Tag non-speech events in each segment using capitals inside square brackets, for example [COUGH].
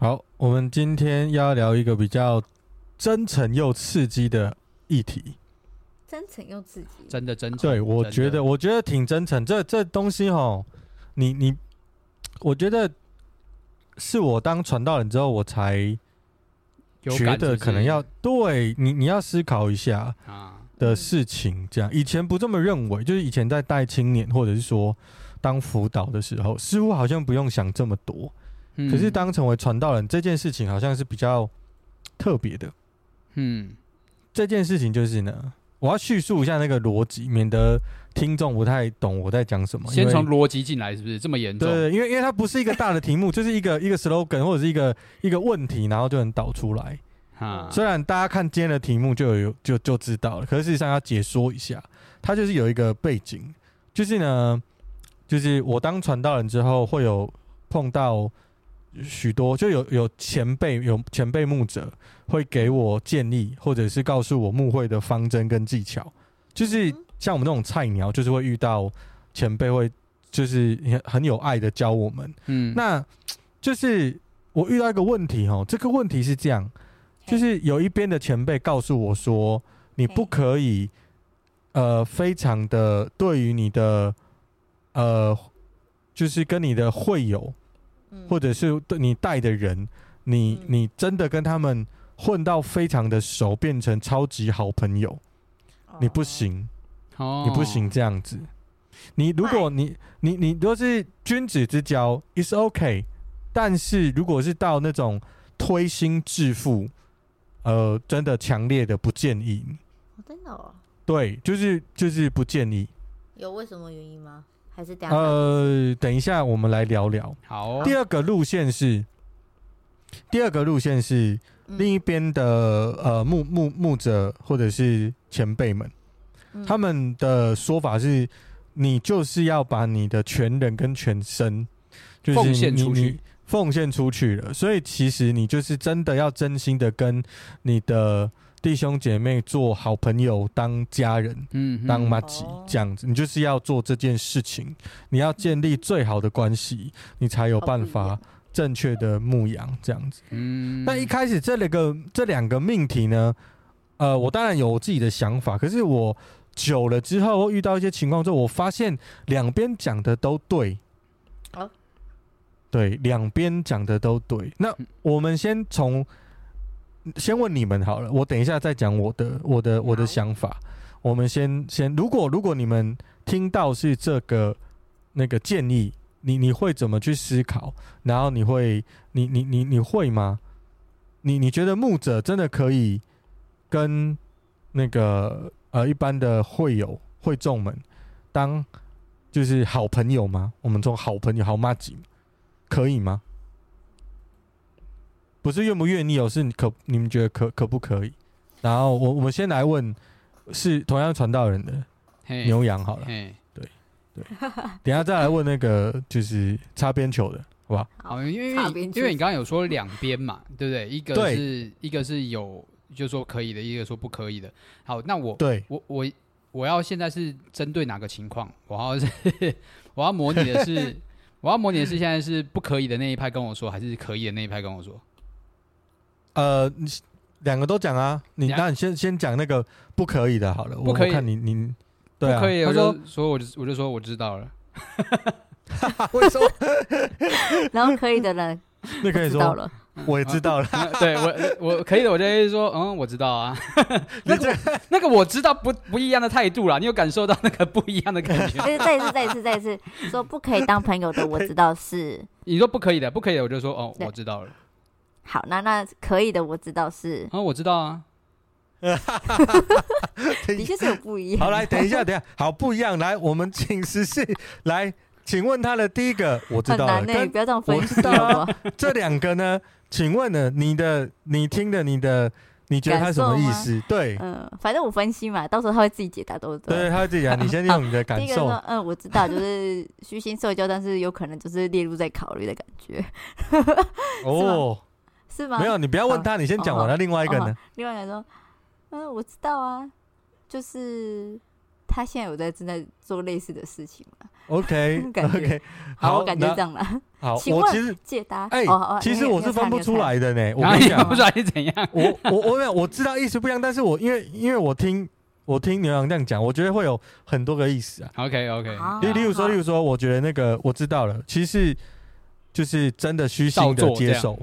好，我们今天要聊一个比较真诚又刺激的议题。真诚又刺激，真的真诚。对，我觉得，我觉得挺真诚。这这东西哈，你你，我觉得是我当传道人之后，我才。觉得可能要对你，你要思考一下啊的事情。这样以前不这么认为，就是以前在带青年或者是说当辅导的时候，似乎好像不用想这么多。可是当成为传道人这件事情，好像是比较 [TSK] 特别的。嗯，这件事情就是呢，我要叙述一下那个逻辑，免得听众不太懂我在讲什么。先从逻辑进来，是不是这么严重？对，因为因为它不是一个大的题目，就是一个一个 slogan 或者是一个一个问题，然后就能导出来。啊，虽然大家看今天的题目就有就就知道了，可是事实上要解说一下，它就是有一个背景，就是呢，就是我当传道人之后，会有碰到许多，就有有前辈有前辈牧者会给我建议，或者是告诉我牧会的方针跟技巧，就是像我们这种菜鸟，就是会遇到前辈会就是很有爱的教我们，嗯，那就是我遇到一个问题哦，这个问题是这样。就是有一边的前辈告诉我说，你不可以，呃，非常的对于你的，呃，就是跟你的会友，或者是对你带的人，你你真的跟他们混到非常的熟，变成超级好朋友，你不行，你不行这样子。你如果你你你如果是君子之交，is OK，但是如果是到那种推心置腹。呃，真的强烈的不建议。真的哦。对，就是就是不建议。有为什么原因吗？还是等呃，等一下我们来聊聊。好。第二个路线是，第二个路线是另一边的呃牧牧牧者或者是前辈们，他们的说法是，你就是要把你的全人跟全身，就是奉献出去。奉献出去了，所以其实你就是真的要真心的跟你的弟兄姐妹做好朋友，当家人，嗯，当妈吉这样子，你就是要做这件事情，你要建立最好的关系，你才有办法正确的牧羊这样子。嗯，那一开始这两个这两个命题呢，呃，我当然有我自己的想法，可是我久了之后遇到一些情况之后，我发现两边讲的都对。对，两边讲的都对。那我们先从先问你们好了，我等一下再讲我的我的我的想法。我们先先，如果如果你们听到是这个那个建议，你你会怎么去思考？然后你会你你你你会吗？你你觉得牧者真的可以跟那个呃一般的会友会众们当就是好朋友吗？我们做好朋友好麻吉。可以吗？不是愿不愿意哦，是可你们觉得可可不可以？然后我我们先来问，是同样传道人的牛羊好了，对对，[LAUGHS] 等下再来问那个就是擦边球的，好吧？好，因为因为因为你刚刚有说两边嘛，对不对？一个是一个是有就是说可以的，一个说不可以的。好，那我对我我我要现在是针对哪个情况？我要是 [LAUGHS] 我要模拟的是。[LAUGHS] 我要模拟的是现在是不可以的那一派跟我说，还是可以的那一派跟我说？呃，你两个都讲啊。你那你先先讲那个不可以的，好了。不可以。我看你你对啊。不可以。他说说我就我就说我知道了。为什么？[LAUGHS] 然后可以的人，那可以说了。我也知道了，对我我可以的，我就说，嗯，我知道啊。[LAUGHS] 那个那个我知道不不一样的态度啦，你有感受到那个不一样的感觉？[LAUGHS] 再一次再一次再一次说不可以当朋友的，我知道是。你说不可以的，不可以的，我就说哦，我知道了。好，那那可以的，我知道是。啊，我知道啊。[LAUGHS] 的确是有不一样。好，来等一下，等一下，好不一样。来，我们请十四来。请问他的第一个我知道了，欸、不要这样分析。我知道这两个呢，请问呢？你的你听的你的，你觉得他什么意思？对，嗯，反正我分析嘛，到时候他会自己解答，都对。对，他会自己讲。你先用你的感受。嗯，我知道，就是虚心社交，但是有可能就是列入在考虑的感觉。[LAUGHS] 哦，是吗？没有，你不要问他，你先讲完了。另外一个呢？另外一个说，嗯，我知道啊，就是。他现在有在正在做类似的事情嘛？OK，OK，[LAUGHS] 好，我感觉这样了。好，[LAUGHS] 我其实解答。哎，其实我是分不出来的呢。我跟你讲，不知道是怎样。我我我没有，我知道意思不一样，但是我因为因为我听我听牛羊这样讲，我觉得会有很多个意思啊。OK，OK。例例如说，例如说，我觉得那个我知道了，其实就是真的虚心的接受。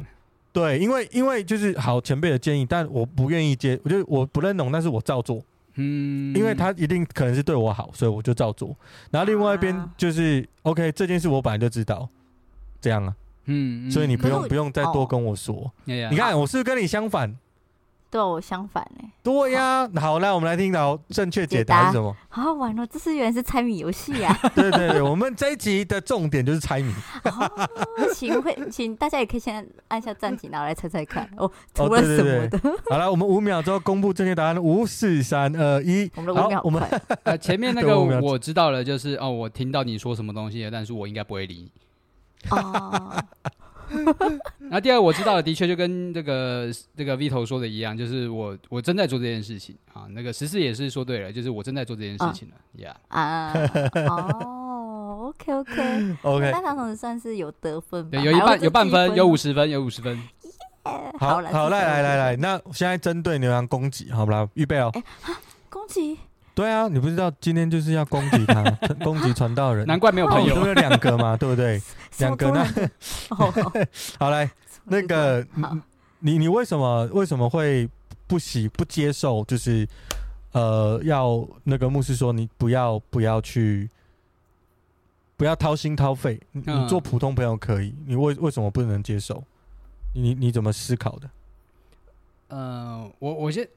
对，因为因为就是好前辈的建议，但我不愿意接，我就我不认同，但是我照做。嗯，因为他一定可能是对我好，所以我就照做。然后另外一边就是、啊、OK，这件事我本来就知道，这样啊，嗯，所以你不用不用再多跟我说。哦、你看，我是不是跟你相反？对我相反呢？对呀，好，那我们来听到正确解答是什么？好好玩哦，这是原来是猜谜游戏 [LAUGHS] 呀！对对对，我们这一集的重点就是猜谜。请会，请大家也可以先按下暂停，然后来猜猜看 [LAUGHS] 哦，图了什么的？[LAUGHS] 好了，我们五秒之后公布正确答案，五四三二一。我们的五秒，我们呃前面那个我知道了，就是哦，我听到你说什么东西了，但是我应该不会理你。哦。[LAUGHS] 然后第二，我知道的，的确就跟这个这个 V 头说的一样，就是我我正在做这件事情啊。那个十四也是说对了，就是我正在做这件事情了。呀啊哦，OK OK OK，那他同时算是有得分，对，有一半有半分，有五十分，有五十分。好，好，来来来来，那现在针对牛羊攻击，好不啦？预备哦。攻击。对啊，你不知道今天就是要攻击他，[LAUGHS] 攻击传道人。难怪没有朋友，都有两个嘛，[LAUGHS] 对不对？两个呢？[LAUGHS] 好来，那个你你为什么为什么会不喜不接受？就是呃，要那个牧师说你不要不要去，不要掏心掏肺。你做普通朋友可以，你为为什么不能接受？你你怎么思考的？呃，我我先。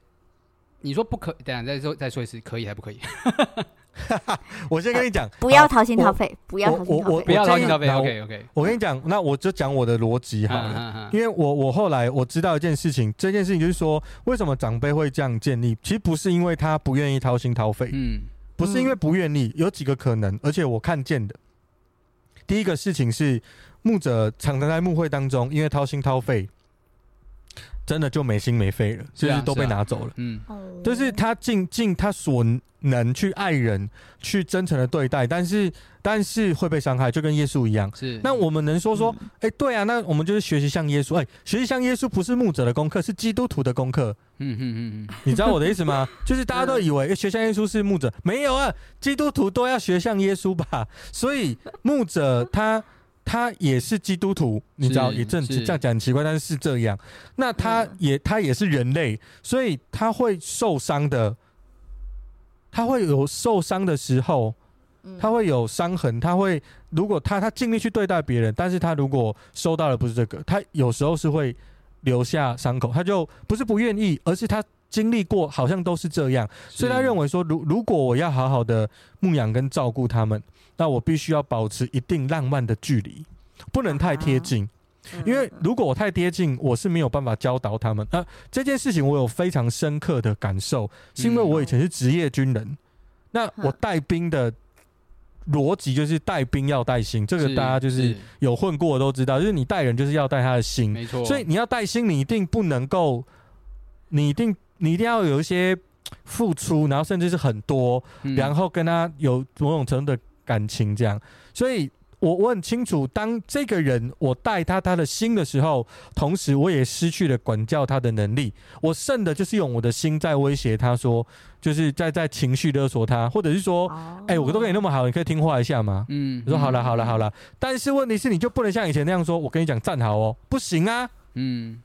你说不可，等下再说再说一次，可以还不可以？[LAUGHS] 我先跟你讲，[LAUGHS] 不要掏心掏肺，不要掏心掏肺，不要掏心掏肺。OK OK，我跟你讲，那我就讲我的逻辑好了，因为我我后来我知道一件事情，这件事情就是说，为什么长辈会这样建立？其实不是因为他不愿意掏心掏肺，嗯，不是因为不愿意，有几个可能，而且我看见的，第一个事情是牧者常常在牧会当中，因为掏心掏肺。真的就没心没肺了，就是都被拿走了。嗯，就是他尽尽他所能去爱人，去真诚的对待，但是但是会被伤害，就跟耶稣一样。是，那我们能说说，哎，对啊，那我们就是学习像耶稣。哎，学习像耶稣不是牧者的功课，是基督徒的功课。嗯嗯嗯嗯，你知道我的意思吗？[LAUGHS] 就是大家都以为学像耶稣是牧者，没有啊，基督徒都要学像耶稣吧。所以牧者他。他也是基督徒，你知道，也正这样讲很奇怪，但是是这样。那他也他也是人类，所以他会受伤的，他会有受伤的时候，他会有伤痕，他会如果他他尽力去对待别人，但是他如果收到的不是这个，他有时候是会留下伤口，他就不是不愿意，而是他经历过，好像都是这样，所以他认为说，如如果我要好好的牧养跟照顾他们。那我必须要保持一定浪漫的距离，不能太贴近，因为如果我太贴近，我是没有办法教导他们。那这件事情我有非常深刻的感受，是因为我以前是职业军人，那我带兵的逻辑就是带兵要带心，这个大家就是。有混过的都知道，就是你带人就是要带他的心，没错。所以你要带心，你一定不能够，你一定你一定要有一些付出，然后甚至是很多，然后跟他有某种程度的。感情这样，所以我我很清楚，当这个人我带他他的心的时候，同时我也失去了管教他的能力。我剩的就是用我的心在威胁他说，就是在在情绪勒索他，或者是说，哎、欸，我都跟你那么好，你可以听话一下吗？嗯，我说好了好了好了，但是问题是，你就不能像以前那样说，我跟你讲站好哦，不行啊。嗯，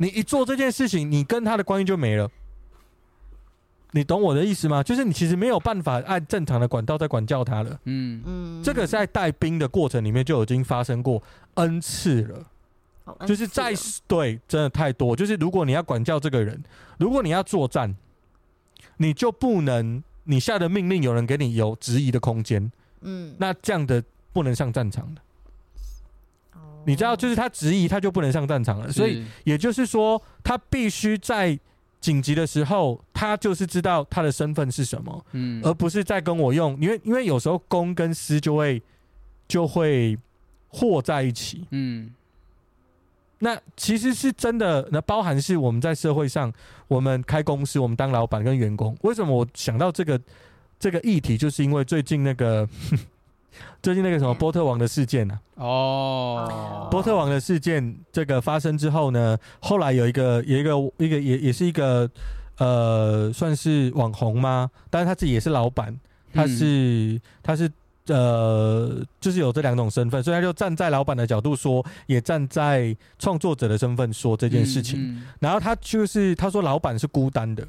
你一做这件事情，你跟他的关系就没了。你懂我的意思吗？就是你其实没有办法按正常的管道在管教他了。嗯嗯，这个在带兵的过程里面就已经发生过 N 次了。哦、就是在对，真的太多。就是如果你要管教这个人，如果你要作战，你就不能你下的命令有人给你有质疑的空间。嗯，那这样的不能上战场的。你知道，就是他质疑，他就不能上战场了。所以也就是说，他必须在紧急的时候，他就是知道他的身份是什么，嗯，而不是在跟我用，因为因为有时候公跟私就会就会和在一起，嗯。那其实是真的，那包含是我们在社会上，我们开公司，我们当老板跟员工，为什么我想到这个这个议题，就是因为最近那个。最近那个什么波特王的事件呢、啊？哦，波特王的事件这个发生之后呢，后来有一个有一个一个也也是一个呃，算是网红吗？但是他自己也是老板，他是、嗯、他是呃，就是有这两种身份，所以他就站在老板的角度说，也站在创作者的身份说这件事情。嗯嗯、然后他就是他说，老板是孤单的，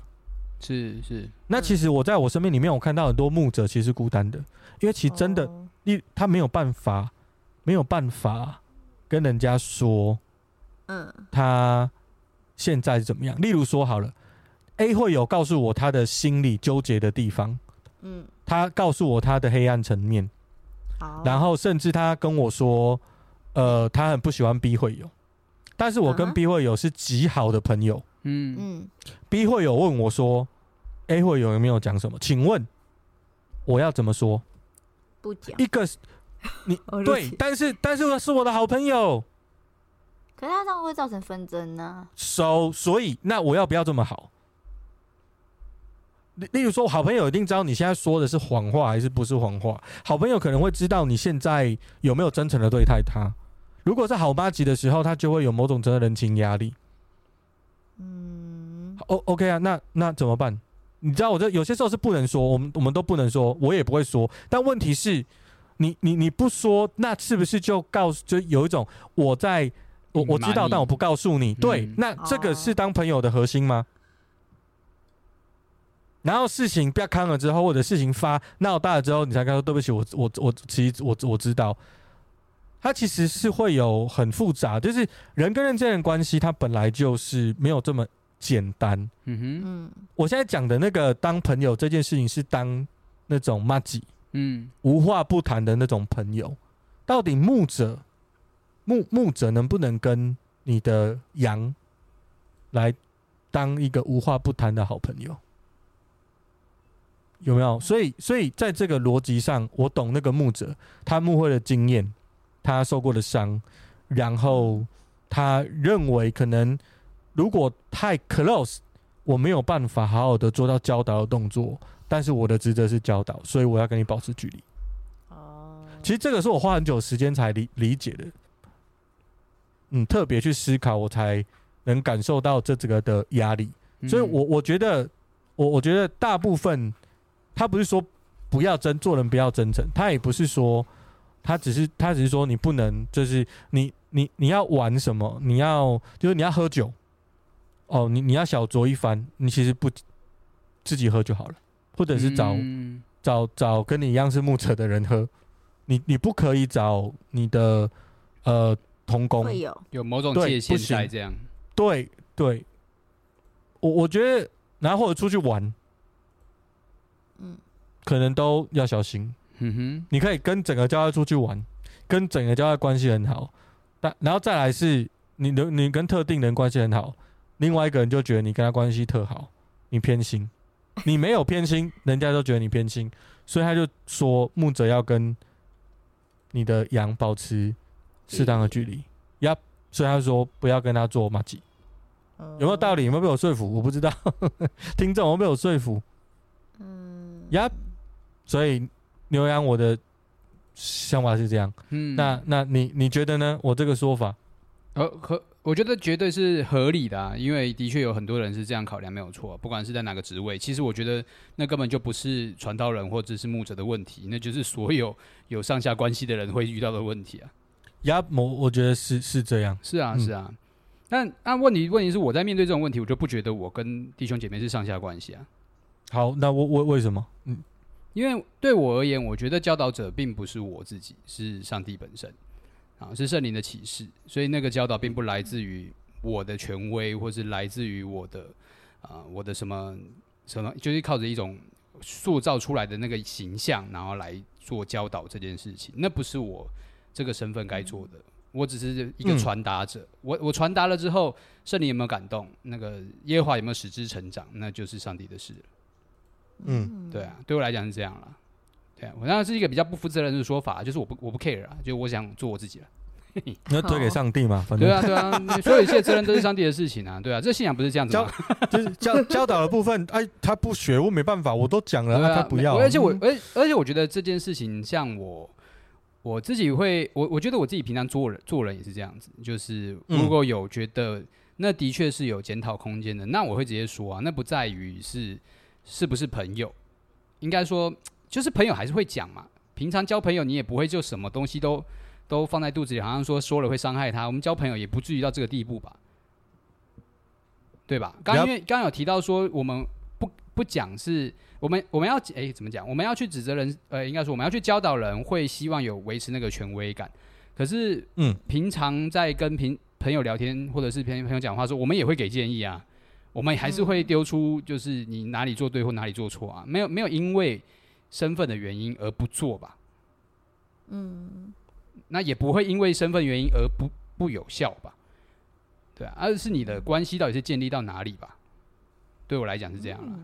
是是。那其实我在我生命里面，我看到很多牧者其实是孤单的，因为其实真的。你他没有办法，没有办法跟人家说，嗯，他现在是怎么样？例如说好了，A 会有告诉我他的心理纠结的地方，嗯，他告诉我他的黑暗层面，好，然后甚至他跟我说，呃，他很不喜欢 B 会有，但是我跟 B 会有是极好的朋友，嗯。嗯，B 会有问我说，A 会有有没有讲什么？请问我要怎么说？不讲一个，[LAUGHS] 你对，但是但是我是我的好朋友，可是他这样会造成纷争呢。So, 所以那我要不要这么好？例例如说，好朋友一定知道你现在说的是谎话还是不是谎话。好朋友可能会知道你现在有没有真诚的对待他。如果是好麻吉的时候，他就会有某种真的人情压力。嗯，O OK 啊，那那怎么办？你知道我这有些时候是不能说，我们我们都不能说，我也不会说。但问题是，你你你不说，那是不是就告诉就有一种我在我我知道，但我不告诉你。对，嗯、那这个是当朋友的核心吗？哦、然后事情不要康了之后，或者事情发闹大了之后，你才跟他说对不起，我我我其实我我知道，它其实是会有很复杂，就是人跟人之间的关系，它本来就是没有这么。简单，嗯哼，嗯，我现在讲的那个当朋友这件事情是当那种麻吉，嗯，无话不谈的那种朋友。到底牧者牧牧者能不能跟你的羊来当一个无话不谈的好朋友？有没有？所以，所以在这个逻辑上，我懂那个牧者他牧会的经验，他受过的伤，然后他认为可能。如果太 close，我没有办法好好的做到教导的动作，但是我的职责是教导，所以我要跟你保持距离。哦，其实这个是我花很久时间才理理解的，嗯，特别去思考，我才能感受到这这个的压力。所以我我觉得，我我觉得大部分他不是说不要真做人不要真诚，他也不是说他只是他只是说你不能就是你你你要玩什么，你要就是你要喝酒。哦，你你要小酌一番，你其实不自己喝就好了，或者是找、嗯、找找跟你一样是牧者的人喝，你你不可以找你的呃同工，会有。有某种界限在这样，对对，我我觉得，然后或者出去玩，嗯，可能都要小心，嗯哼，你可以跟整个教会出去玩，跟整个教会关系很好，但然后再来是你的你跟特定人关系很好。另外一个人就觉得你跟他关系特好，你偏心，你没有偏心，人家都觉得你偏心，所以他就说牧者要跟你的羊保持适当的距离，呀，所以他说不要跟他做马吉，有没有道理？有没有被我说服？我不知道，[LAUGHS] 听众有没有被我说服？嗯，呀，所以牛羊我的想法是这样，嗯，那那你你觉得呢？我这个说法，呃，合。我觉得绝对是合理的啊，因为的确有很多人是这样考量，没有错。不管是在哪个职位，其实我觉得那根本就不是传道人或者是牧者的问题，那就是所有有上下关系的人会遇到的问题啊。呀，我我觉得是是这样，是啊是啊。嗯、但那问题问题是我在面对这种问题，我就不觉得我跟弟兄姐妹是上下关系啊。好，那我我为什么？嗯，因为对我而言，我觉得教导者并不是我自己，是上帝本身。啊，是圣灵的启示，所以那个教导并不来自于我的权威，或是来自于我的啊、呃，我的什么什么，就是靠着一种塑造出来的那个形象，然后来做教导这件事情，那不是我这个身份该做的。我只是一个传达者。嗯、我我传达了之后，圣灵有没有感动？那个耶和华有没有使之成长？那就是上帝的事了。嗯，对啊，对我来讲是这样了。对啊，我当然是一个比较不负责任的说法，就是我不我不 care 啊，就我想做我自己了。你要推给上帝嘛？反正对啊，对啊，所有一切责任都是上帝的事情啊。对啊，这信仰不是这样子吗？就是教教导的部分，哎，他不学，我没办法，我都讲了，啊、他不要。而且我，而而且我觉得这件事情，像我我自己会，我我觉得我自己平常做人做人也是这样子，就是如果有觉得那的确是有检讨空间的，那我会直接说啊，那不在于是是不是朋友，应该说就是朋友还是会讲嘛。平常交朋友，你也不会就什么东西都。都放在肚子里，好像说说了会伤害他。我们交朋友也不至于到这个地步吧？对吧？刚因为刚刚有提到说，我们不不讲是，我们我们要哎、欸、怎么讲？我们要去指责人，呃，应该说我们要去教导人，会希望有维持那个权威感。可是，嗯，平常在跟平朋友聊天，或者是跟朋友讲话说，我们也会给建议啊。我们还是会丢出，就是你哪里做对或哪里做错啊？没有没有因为身份的原因而不做吧？嗯。那也不会因为身份原因而不不有效吧？对啊，而是你的关系到底是建立到哪里吧？对我来讲是这样了。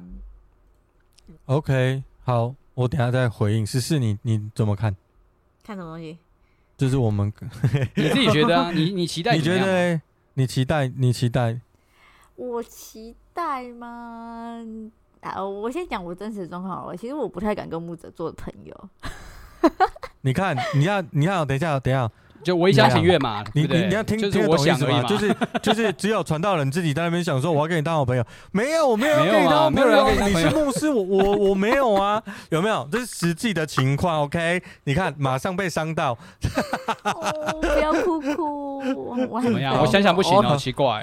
OK，好，我等下再回应。十四，你你怎么看？看什么东西？就是我们 [LAUGHS] 你自己觉得啊？你你期待？[LAUGHS] 你觉得？你期待？你期待？我期待吗？啊，我先讲我真实的状况好了。其实我不太敢跟牧者做朋友。[LAUGHS] 你看，你要，你要，等一下，等一下，[LAUGHS] 就我一厢情愿嘛。你你你要听，听得懂意思吗？就是就是，只有传道人自己在那边想说，我要跟你当好朋友。没有，我没有跟你当好朋友。你是牧师，我我我没有啊。有没有？这是实际的情况。OK，你看，马上被伤到。不要哭哭。怎么样？我想想不行，好奇怪。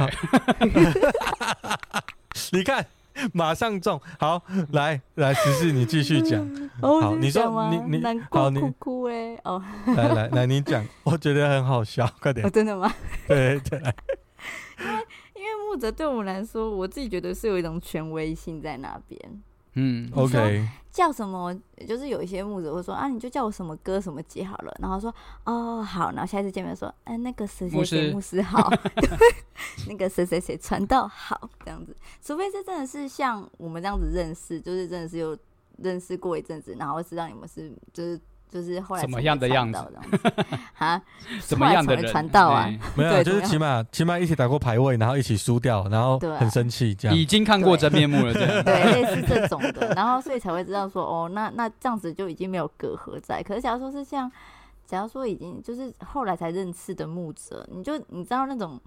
[LAUGHS] 你看。[LAUGHS] 马上中，好，来来，十四，你继续讲。[LAUGHS] 好，你说你你好，你哭哭哎，哦，[LAUGHS] 来来来，你讲，我觉得很好笑，快点。真的吗？对对。因为因为木泽对我们来说，我自己觉得是有一种权威性在那边。嗯，OK。叫什么？就是有一些牧者会说啊，你就叫我什么哥什么姐好了。然后说哦好，然后下一次见面说，哎那个谁谁谁牧师好，[LAUGHS] [LAUGHS] 那个谁谁谁传道好这样子。除非是真的是像我们这样子认识，就是真的是有认识过一阵子，然后知道你们是就是。就是后来什么样的样子啊？[LAUGHS] 什么样的传道啊？没有，就是起码起码一起打过排位，然后一起输掉，然后很生气这样。已经看过真面目了，对，类似这种的，[LAUGHS] 然后所以才会知道说，哦，那那这样子就已经没有隔阂在。可是假如说是像，假如说已经就是后来才认识的牧者，你就你知道那种。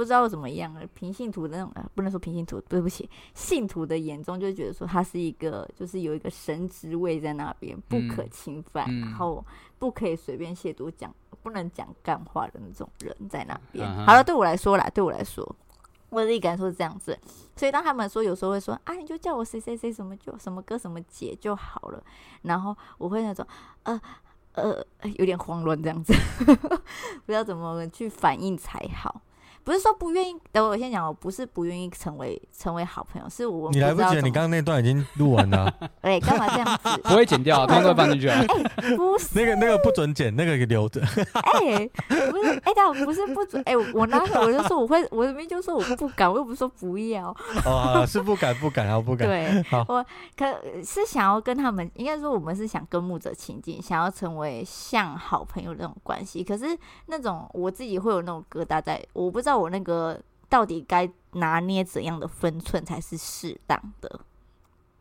不知道怎么样了，平信徒的那种，不能说平信徒，对不起，信徒的眼中就觉得说他是一个，就是有一个神职位在那边，不可侵犯，嗯、然后不可以随便亵渎讲，不能讲干话的那种人在那边。嗯、好了，对我来说啦，对我来说，我自己感受是这样子。所以当他们说有时候会说啊，你就叫我谁谁谁什么就什么哥什么姐就好了，然后我会那种呃呃有点慌乱这样子，[LAUGHS] 不知道怎么去反应才好。不是说不愿意，等我先讲，我不是不愿意成为成为好朋友，是我不你来不及了，你刚刚那段已经录完了。[LAUGHS] 哎，干嘛这样子？不会剪掉，刚刚放进去啊。不是那个那个不准剪，那个给留着。[LAUGHS] 哎，不是，哎，但不是不准。哎，我那时候我就说我会，我明明就说我不敢，我又不是说不要。哦，是不敢，不敢，然后不敢。对，我可是想要跟他们，应该说我们是想跟牧者亲近，想要成为像好朋友那种关系。可是那种我自己会有那种疙瘩在，我不知道。我那个到底该拿捏怎样的分寸才是适当的？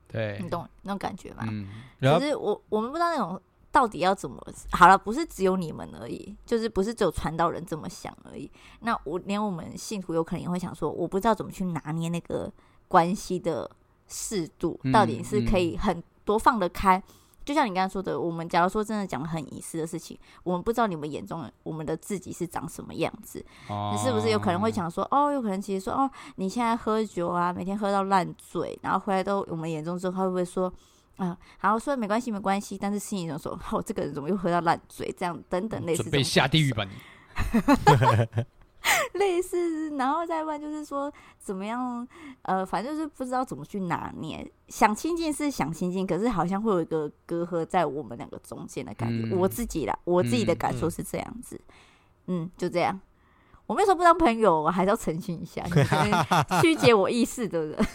对，你懂那种感觉吗？嗯，可是我我们不知道那种到底要怎么好了，不是只有你们而已，就是不是只有传道人这么想而已。那我连我们信徒有可能也会想说，我不知道怎么去拿捏那个关系的适度，到底是可以很多放得开。就像你刚才说的，我们假如说真的讲很隐私的事情，我们不知道你们眼中我们的自己是长什么样子，你是不是有可能会想说，哦，有可能其实说，哦，你现在喝酒啊，每天喝到烂醉，然后回来都我们眼中之后，他会不会说，啊，然后说没关系没关系，但是心里总说，哦，这个人怎么又喝到烂醉，这样等等类似，准备下地狱吧你。[LAUGHS] [LAUGHS] 类似，然后再问就是说怎么样？呃，反正就是不知道怎么去拿捏。想亲近是想亲近，可是好像会有一个隔阂在我们两个中间的感觉。嗯、我自己啦，我自己的感受是这样子。嗯嗯，就这样。我没说不当朋友，我还是要澄清一下，[LAUGHS] 曲解我意思的人。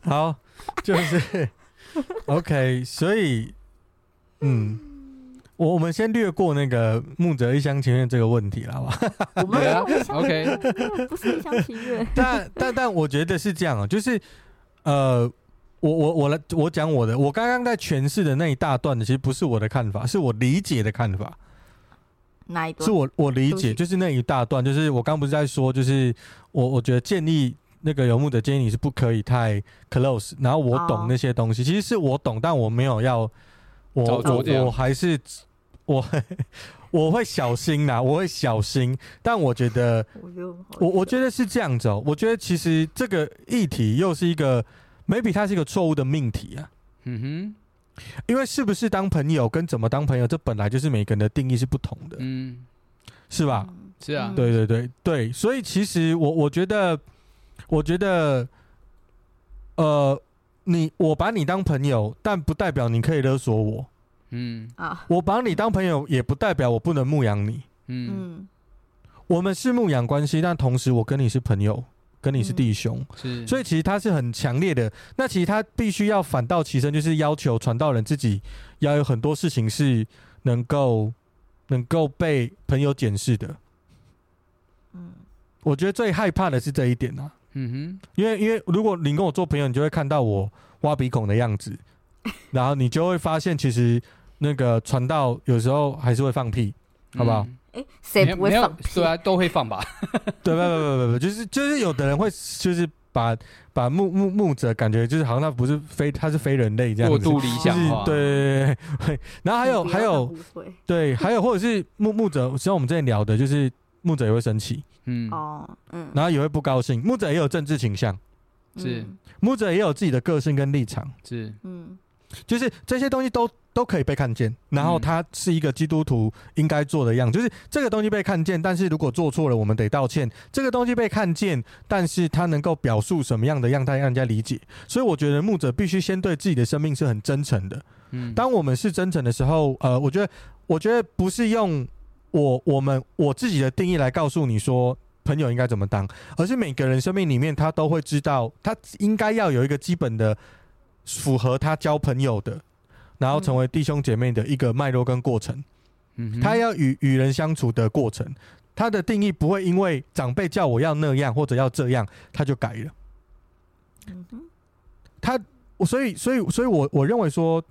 好，就是 OK，所以，嗯，[LAUGHS] 我我们先略过那个木泽一厢情愿这个问题了，好吧？[LAUGHS] 我们 OK，不是一厢情愿。[LAUGHS] 但但但我觉得是这样啊，就是呃，我我我来我讲我的，我刚刚在诠释的那一大段的，其实不是我的看法，是我理解的看法。哪一段？是我我理解，就是那一大段，就是我刚不是在说，就是我我觉得建议那个游牧的建议你是不可以太 close，然后我懂那些东西，其实是我懂，但我没有要我我我还是我 [LAUGHS] 我会小心呐，我会小心，但我觉得我我觉得是这样子哦，我觉得其实这个议题又是一个 maybe 它是一个错误的命题啊，嗯哼。因为是不是当朋友跟怎么当朋友，这本来就是每个人的定义是不同的，嗯，是吧？是啊，对对对对，所以其实我我觉得，我觉得，呃，你我把你当朋友，但不代表你可以勒索我，嗯啊，我把你当朋友，也不代表我不能牧养你，嗯，我们是牧养关系，但同时我跟你是朋友。跟你是弟兄，嗯、是，所以其实他是很强烈的。那其实他必须要反倒其身，就是要求传道人自己要有很多事情是能够能够被朋友检视的。嗯，我觉得最害怕的是这一点啊。嗯哼，因为因为如果你跟我做朋友，你就会看到我挖鼻孔的样子，然后你就会发现，其实那个传道有时候还是会放屁，好不好？嗯哎，谁不会放？对啊，[LAUGHS] 都会放吧。[LAUGHS] 对，不不不不不，就是就是有的人会就是把把牧牧牧者感觉就是好像他不是非他是非人类这样子，过度理想化。对对对，然后还有 [LAUGHS] 还有对，还有或者是牧牧者，像我们之前聊的，就是牧者也会生气，嗯。哦嗯，然后也会不高兴。牧者也有政治倾向，是。牧者也有自己的个性跟立场，是。嗯，就是这些东西都。都可以被看见，然后他是一个基督徒应该做的样子，就是这个东西被看见，但是如果做错了，我们得道歉。这个东西被看见，但是它能够表述什么样的样态让人家理解。所以我觉得牧者必须先对自己的生命是很真诚的。嗯，当我们是真诚的时候，呃，我觉得，我觉得不是用我我们我自己的定义来告诉你说朋友应该怎么当，而是每个人生命里面他都会知道，他应该要有一个基本的符合他交朋友的。然后成为弟兄姐妹的一个脉络跟过程，嗯，他要与与人相处的过程，他的定义不会因为长辈叫我要那样或者要这样，他就改了。嗯他我，所以，所以，所以我我认为说，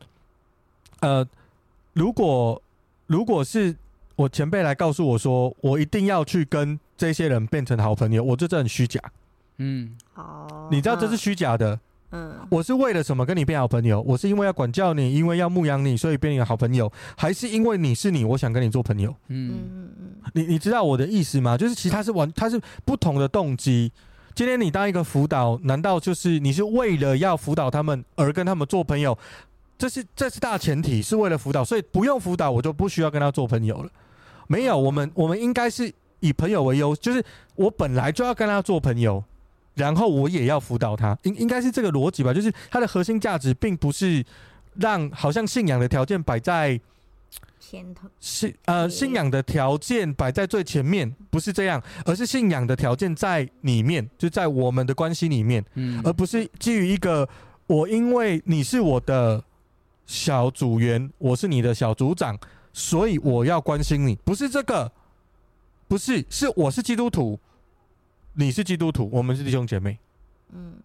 呃，如果如果是我前辈来告诉我说，我一定要去跟这些人变成好朋友，我觉得这很虚假。嗯，哦，你知道这是虚假的。嗯，我是为了什么跟你变好朋友？我是因为要管教你，因为要牧养你，所以变成好朋友，还是因为你是你，我想跟你做朋友？嗯嗯嗯，你你知道我的意思吗？就是其实他是完，他是不同的动机。今天你当一个辅导，难道就是你是为了要辅导他们而跟他们做朋友？这是这是大前提，是为了辅导，所以不用辅导，我就不需要跟他做朋友了。没有，我们我们应该是以朋友为优，就是我本来就要跟他做朋友。然后我也要辅导他，应应该是这个逻辑吧？就是他的核心价值并不是让好像信仰的条件摆在前头，信呃信仰的条件摆在最前面，不是这样，而是信仰的条件在里面，就在我们的关系里面，嗯，而不是基于一个我因为你是我的小组员，我是你的小组长，所以我要关心你，不是这个，不是，是我是基督徒。你是基督徒，我们是弟兄姐妹，嗯，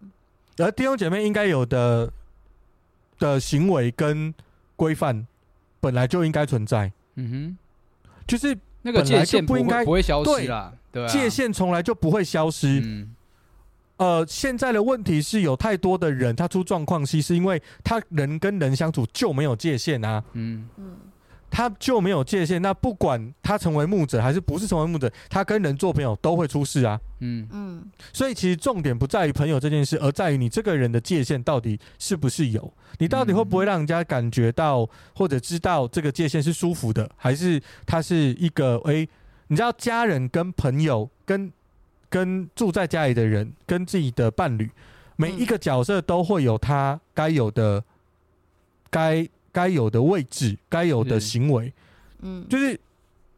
而弟兄姐妹应该有的的行为跟规范本来就应该存在，嗯哼，就是那个界限不应该不会消失啦，对，对啊，界限从来就不会消失，嗯，呃，现在的问题是有太多的人他出状况，其实是因为他人跟人相处就没有界限啊，嗯。嗯。他就没有界限，那不管他成为牧者还是不是成为牧者，他跟人做朋友都会出事啊。嗯嗯，所以其实重点不在于朋友这件事，而在于你这个人的界限到底是不是有，你到底会不会让人家感觉到或者知道这个界限是舒服的，还是他是一个诶、欸，你知道家人跟朋友跟跟住在家里的人跟自己的伴侣，每一个角色都会有他该有的该。该有的位置，该有的行为，嗯，就是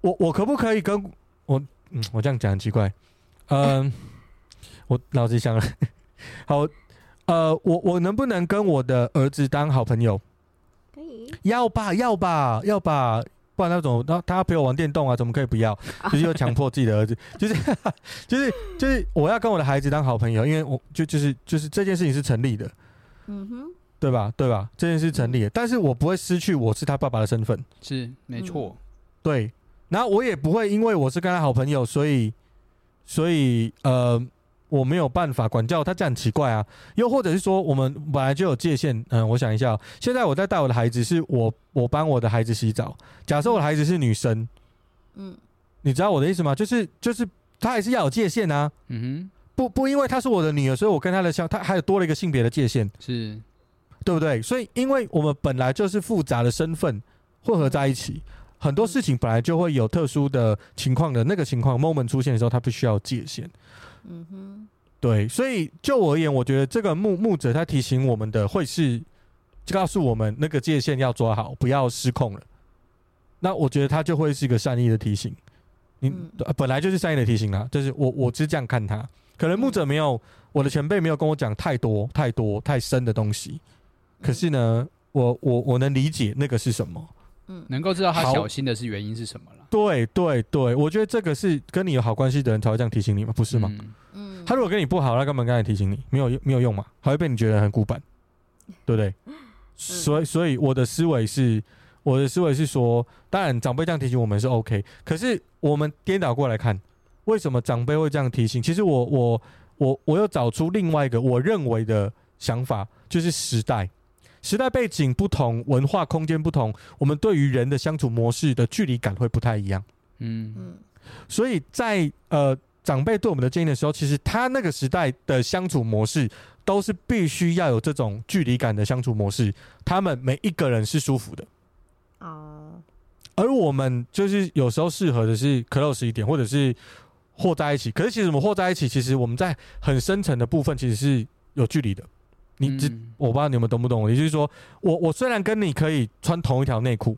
我我可不可以跟我嗯，我这样讲很奇怪，嗯，我脑子想了，好，呃，我我能不能跟我的儿子当好朋友？可以，要吧，要吧，要吧，不然那种，他他陪我玩电动啊，怎么可以不要？就是又强迫自己的儿子，就是就是就是我要跟我的孩子当好朋友，因为我就就是就是这件事情是成立的，嗯哼，对吧？对吧？这件事成立的，但是我不会失去我是他爸爸的身份，是没错，对。然后我也不会因为我是跟他好朋友，所以，所以呃，我没有办法管教他，这样很奇怪啊。又或者是说，我们本来就有界限。嗯，我想一下，现在我在带我的孩子，是我我帮我的孩子洗澡。假设我的孩子是女生，嗯，你知道我的意思吗？就是就是他还是要有界限啊。嗯哼，不不，因为她是我的女儿，所以我跟她的相，她还有多了一个性别的界限，是对不对？所以，因为我们本来就是复杂的身份混合在一起。很多事情本来就会有特殊的情况的那个情况 moment 出现的时候，它必须要界限。嗯哼，对，所以就我而言，我觉得这个牧牧者他提醒我们的会是，就告诉我们那个界限要抓好，不要失控了。那我觉得他就会是一个善意的提醒。你、嗯、本来就是善意的提醒啊，就是我我是这样看他。可能牧者没有我的前辈没有跟我讲太多太多太深的东西，可是呢，我我我能理解那个是什么。嗯，能够知道他小心的是原因是什么了？对对对，我觉得这个是跟你有好关系的人才会这样提醒你嘛，不是吗？嗯，嗯，他如果跟你不好，他干嘛刚才提醒你，没有没有用嘛，还会被你觉得很古板，[LAUGHS] 对不对？嗯，所以所以我的思维是，我的思维是说，当然长辈这样提醒我们是 OK，可是我们颠倒过来看，为什么长辈会这样提醒？其实我我我我又找出另外一个我认为的想法，就是时代。时代背景不同，文化空间不同，我们对于人的相处模式的距离感会不太一样。嗯嗯，所以在呃长辈对我们的建议的时候，其实他那个时代的相处模式都是必须要有这种距离感的相处模式，他们每一个人是舒服的。哦，而我们就是有时候适合的是 close 一点，或者是和在一起。可是其实我们和在一起，其实我们在很深层的部分其实是有距离的。你这我不知道你们懂不懂？也就是说，我我虽然跟你可以穿同一条内裤，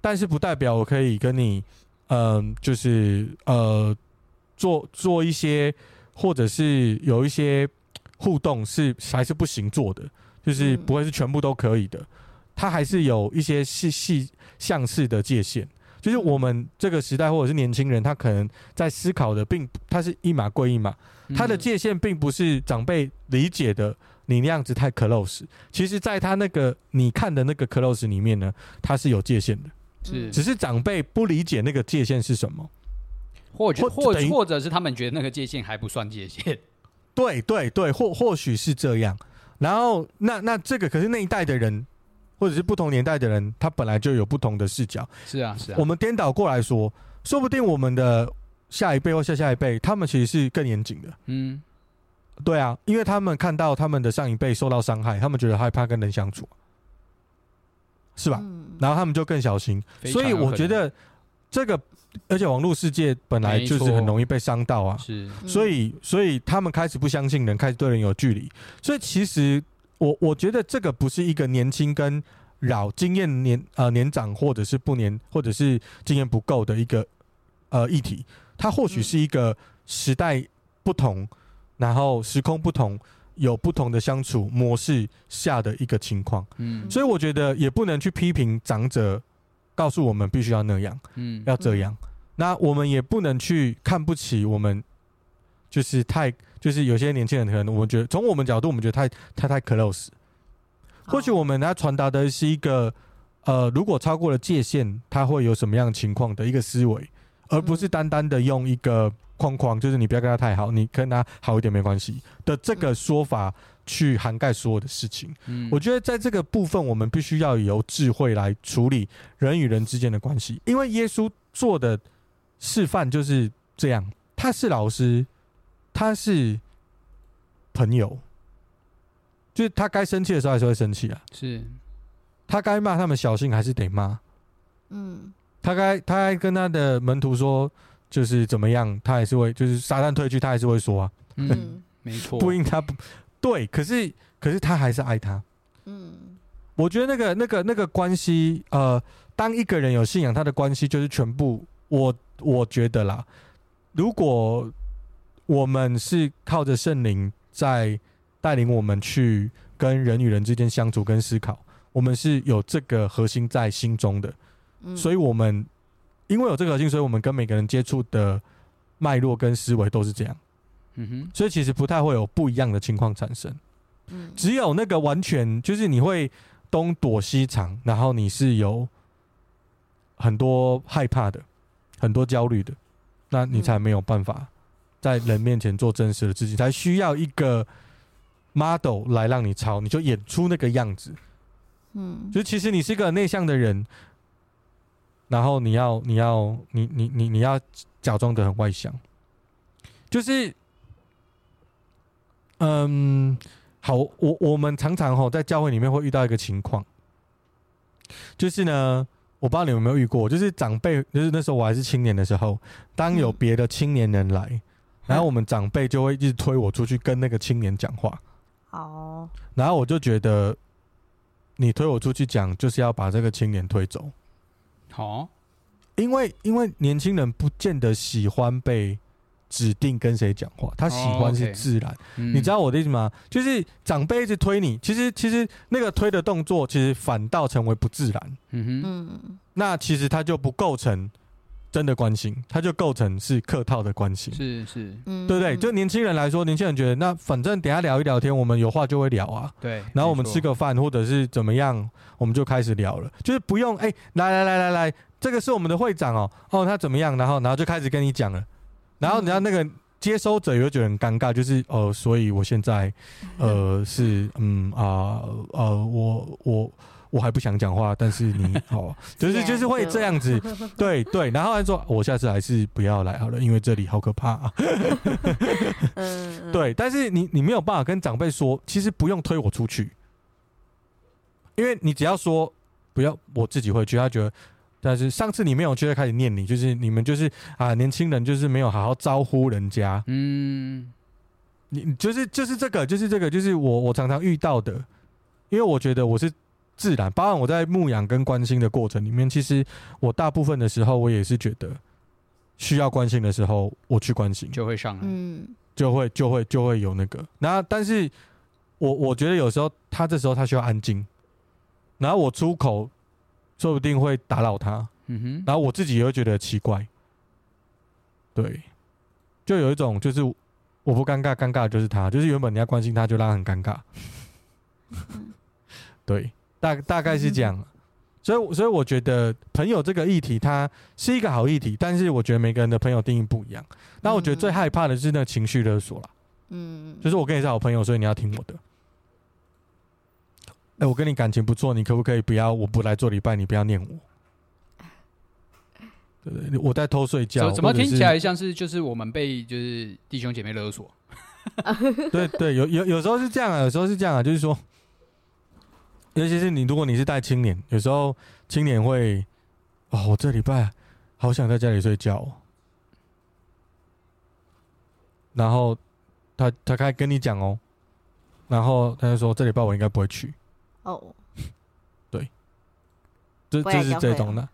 但是不代表我可以跟你，嗯、呃，就是呃，做做一些，或者是有一些互动是还是不行做的，就是不会是全部都可以的。它还是有一些细细相似的界限。就是我们这个时代或者是年轻人，他可能在思考的，并他是一码归一码，他的界限并不是长辈理解的。你那样子太 close，其实，在他那个你看的那个 close 里面呢，他是有界限的，是，只是长辈不理解那个界限是什么，或者或或或者是他们觉得那个界限还不算界限，对对对，或或许是这样。然后，那那这个可是那一代的人，或者是不同年代的人，他本来就有不同的视角。是啊，是啊。我们颠倒过来说，说不定我们的下一辈或下下一辈，他们其实是更严谨的。嗯。对啊，因为他们看到他们的上一辈受到伤害，他们觉得害怕跟人相处，是吧？嗯、然后他们就更小心。所以我觉得这个，而且网络世界本来就是很容易被伤到啊。是，所以所以他们开始不相信人，开始对人有距离。所以其实我我觉得这个不是一个年轻跟老经验年呃年长或者是不年或者是经验不够的一个呃议题，它或许是一个时代不同。然后时空不同，有不同的相处模式下的一个情况，嗯，所以我觉得也不能去批评长者，告诉我们必须要那样，嗯，要这样，那我们也不能去看不起我们，就是太就是有些年轻人可能我们觉得从我们角度我们觉得太太太 close，或许我们要传达的是一个，呃，如果超过了界限，他会有什么样的情况的一个思维，而不是单单的用一个。框框就是你不要跟他太好，你跟他好一点没关系的这个说法去涵盖所有的事情。嗯，我觉得在这个部分，我们必须要由智慧来处理人与人之间的关系，因为耶稣做的示范就是这样。他是老师，他是朋友，就是他该生气的时候还是会生气啊。是，他该骂他们小心还是得骂。嗯，他该他还跟他的门徒说。就是怎么样，他还是会，就是撒旦退去，他还是会说啊。嗯，[LAUGHS] 没错。不应他不对，可是可是他还是爱他。嗯，我觉得那个那个那个关系，呃，当一个人有信仰，他的关系就是全部。我我觉得啦，如果我们是靠着圣灵在带领我们去跟人与人之间相处跟思考，我们是有这个核心在心中的，嗯、所以我们因为有这个核心，所以我们跟每个人接触的脉络跟思维都是这样。嗯哼，所以其实不太会有不一样的情况产生。嗯，只有那个完全就是你会东躲西藏，然后你是有很多害怕的，很多焦虑的，那你才没有办法在人面前做真实的自己，才需要一个 model 来让你抄，你就演出那个样子。嗯，就其实你是一个内向的人，然后你要你要你你你你要假装的很外向，就是。嗯，好，我我们常常吼在教会里面会遇到一个情况，就是呢，我不知道你有没有遇过，就是长辈，就是那时候我还是青年的时候，当有别的青年人来，嗯、然后我们长辈就会一直推我出去跟那个青年讲话。哦，然后我就觉得，你推我出去讲，就是要把这个青年推走。好，因为因为年轻人不见得喜欢被。指定跟谁讲话，他喜欢是自然。Oh, okay. 你知道我的意思吗？嗯、就是长辈一直推你，其实其实那个推的动作，其实反倒成为不自然。嗯哼，那其实他就不构成真的关心，他就构成是客套的关心。是是，对不对？就年轻人来说，年轻人觉得那反正等下聊一聊天，我们有话就会聊啊。对，然后我们吃个饭或者是怎么样，我们就开始聊了，就是不用哎、欸，来来来来来，这个是我们的会长哦，哦他怎么样，然后然后就开始跟你讲了。然后你要那个接收者又觉得很尴尬，就是呃，所以我现在呃是嗯啊呃，呃我我我还不想讲话，但是你 [LAUGHS] 哦，就是就是会这样子，[LAUGHS] 对对。然后他说我下次还是不要来好了，因为这里好可怕啊。对，但是你你没有办法跟长辈说，其实不用推我出去，因为你只要说不要，我自己会去，他觉得。但是上次你没有就会开始念你，就是你们就是啊，年轻人就是没有好好招呼人家。嗯，你就是就是这个就是这个就是我我常常遇到的，因为我觉得我是自然，包含我在牧养跟关心的过程里面，其实我大部分的时候我也是觉得需要关心的时候我去关心。就会上来，嗯，就会就会就会有那个。然后但是我我觉得有时候他这时候他需要安静，然后我出口。说不定会打扰他，嗯哼，然后我自己也会觉得奇怪，对，就有一种就是我不尴尬，尴尬的就是他，就是原本你要关心他，就让他很尴尬，[LAUGHS] 对，大大概是这样，所以所以我觉得朋友这个议题它是一个好议题，但是我觉得每个人的朋友定义不一样，那我觉得最害怕的是那个情绪勒索了，嗯，就是我跟你是好朋友，所以你要听我的。哎、欸，我跟你感情不错，你可不可以不要？我不来做礼拜，你不要念我。对对，对，我在偷睡觉。怎么听起来像是就是我们被就是弟兄姐妹勒索？[LAUGHS] 对对，有有有时候是这样啊，有时候是这样啊，就是说，尤其是你，如果你是带青年，有时候青年会哦，我这礼拜好想在家里睡觉哦。然后他他开始跟你讲哦，然后他就说这礼拜我应该不会去。哦，oh. 对，这这是这种的，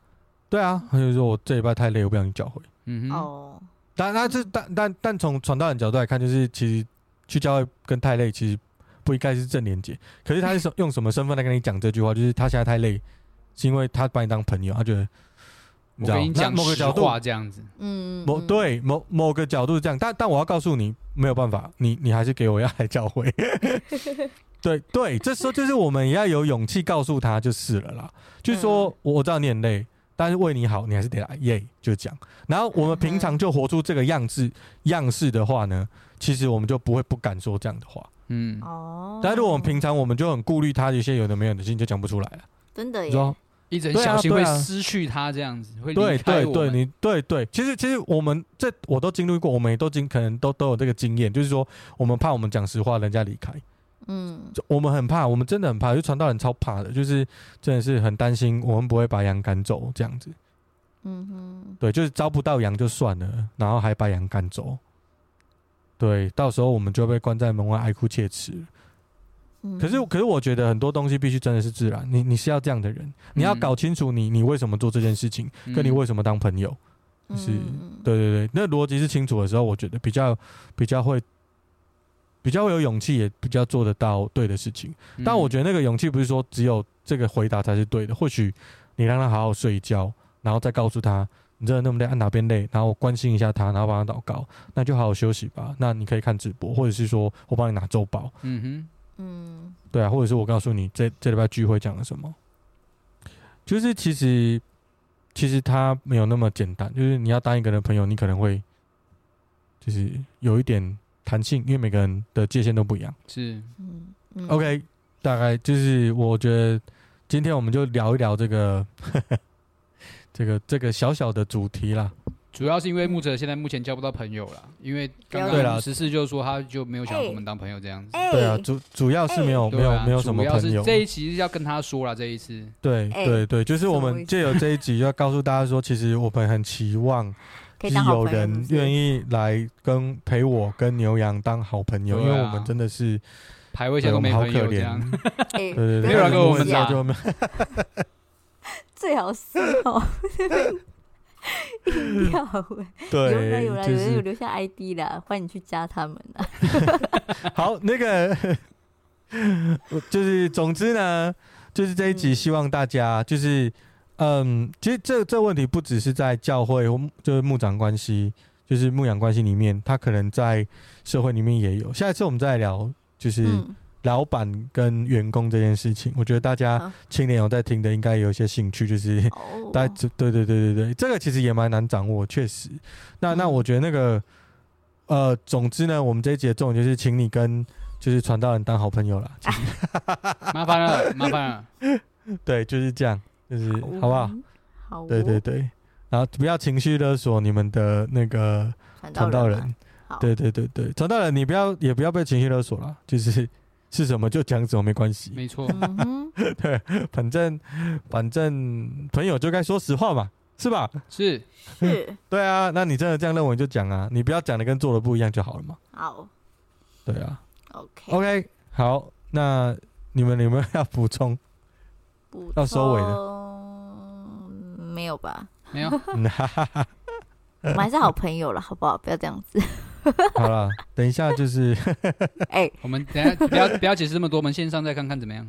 对啊，他就说我这礼拜太累，我不想去教会。嗯哼，哦，但那这但但但从传道人角度来看，就是其实去教会跟太累其实不应该是正连杰。可是他是用什么身份来跟你讲这句话？就是他现在太累，是因为他把你当朋友，他觉得你知道，那某个角度这样子，嗯，某对某某个角度是这样，但但我要告诉你，没有办法，你你还是给我要来教会。[LAUGHS] 对对，这时候就是我们也要有勇气告诉他就是了啦。就是说，我知道你很累，但是为你好，你还是得来耶。就讲，然后我们平常就活出这个样子样式的话呢，其实我们就不会不敢说这样的话。嗯哦。但是我们平常我们就很顾虑他一些有的没有的事情，就讲不出来了。真的耶。说一直很小心会失去他这样子，会离开我们。对对对，你对对，其实其实我们这我都经历过，我们也都经可能都都有这个经验，就是说我们怕我们讲实话，人家离开。嗯，我们很怕，我们真的很怕，就传道人超怕的，就是真的是很担心我们不会把羊赶走这样子。嗯哼，对，就是招不到羊就算了，然后还把羊赶走，对，到时候我们就被关在门外哀哭切齿。嗯，可是可是我觉得很多东西必须真的是自然，你你是要这样的人，你要搞清楚你你为什么做这件事情，跟你为什么当朋友，就是对对对，那逻辑是清楚的时候，我觉得比较比较会比较会有勇气，也比较做得到对的事情。但我觉得那个勇气不是说只有这个回答才是对的，或许你让他好好睡一觉，然后再告诉他。你真的那么累，按哪边累，然后我关心一下他，然后帮他祷告，那就好好休息吧。那你可以看直播，或者是说我帮你拿周报。嗯哼，嗯，对啊，或者是我告诉你这这礼拜聚会讲了什么。就是其实其实他没有那么简单，就是你要当一个人的朋友，你可能会就是有一点弹性，因为每个人的界限都不一样。是，嗯，嗯，OK，大概就是我觉得今天我们就聊一聊这个。这个这个小小的主题啦，主要是因为木泽现在目前交不到朋友了，因为刚刚十四就是说他就没有想跟我们当朋友这样子。对啊，主主要是没有没有没有什么朋友。这一期是要跟他说了，这一次。对对对，就是我们借由这一集要告诉大家说，其实我们很期望是有人愿意来跟陪我跟牛羊当好朋友，因为我们真的是排位线都没朋友这样。对对对，没有人跟我们讲就没。[LAUGHS] 最好是哦，硬要 [LAUGHS] 对，有人有人有人有留下 ID 啦，欢迎去加他们啦。[LAUGHS] 好，那个 [LAUGHS] 就是总之呢，就是这一集希望大家就是嗯，其实这这问题不只是在教会或就是牧长关系，就是牧养关系里面，他可能在社会里面也有。下一次我们再来聊，就是。老板跟员工这件事情，我觉得大家青年有在听的，应该有一些兴趣，就是大家对对对对对，这个其实也蛮难掌握，确实。那那我觉得那个呃，总之呢，我们这一集的重点就是请你跟就是传道人当好朋友了，[LAUGHS] 麻烦了，麻烦了。[LAUGHS] 对，就是这样，就是好不好？好，对对对，然后不要情绪勒索你们的那个传道人，对对对对，传道人你不要也不要被情绪勒索了，就是。是什么就讲什么，没关系。没错，[LAUGHS] 对，反正反正朋友就该说实话嘛，是吧？是是，[LAUGHS] 对啊。那你真的这样认为就讲啊，你不要讲的跟做的不一样就好了嘛。好，对啊。OK OK，好，那你们有没有要补充？要收尾的？没有吧？没有。[LAUGHS] 我们还是好朋友了，好不好？不要这样子。[LAUGHS] 好了，等一下就是，[LAUGHS] 哎，我们等下不要不要解释这么多，我们线上再看看怎么样？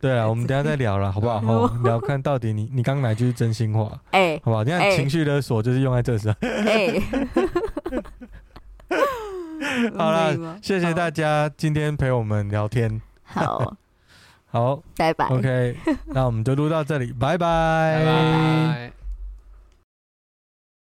对啊，我们等下再聊了，好不好？[LAUGHS] 好，聊看到底你你刚哪句是真心话，哎，好不好？你看情绪勒索就是用在这时候。哎，好了，谢谢大家今天陪我们聊天。好，好，拜拜。OK，那我们就录到这里，拜拜。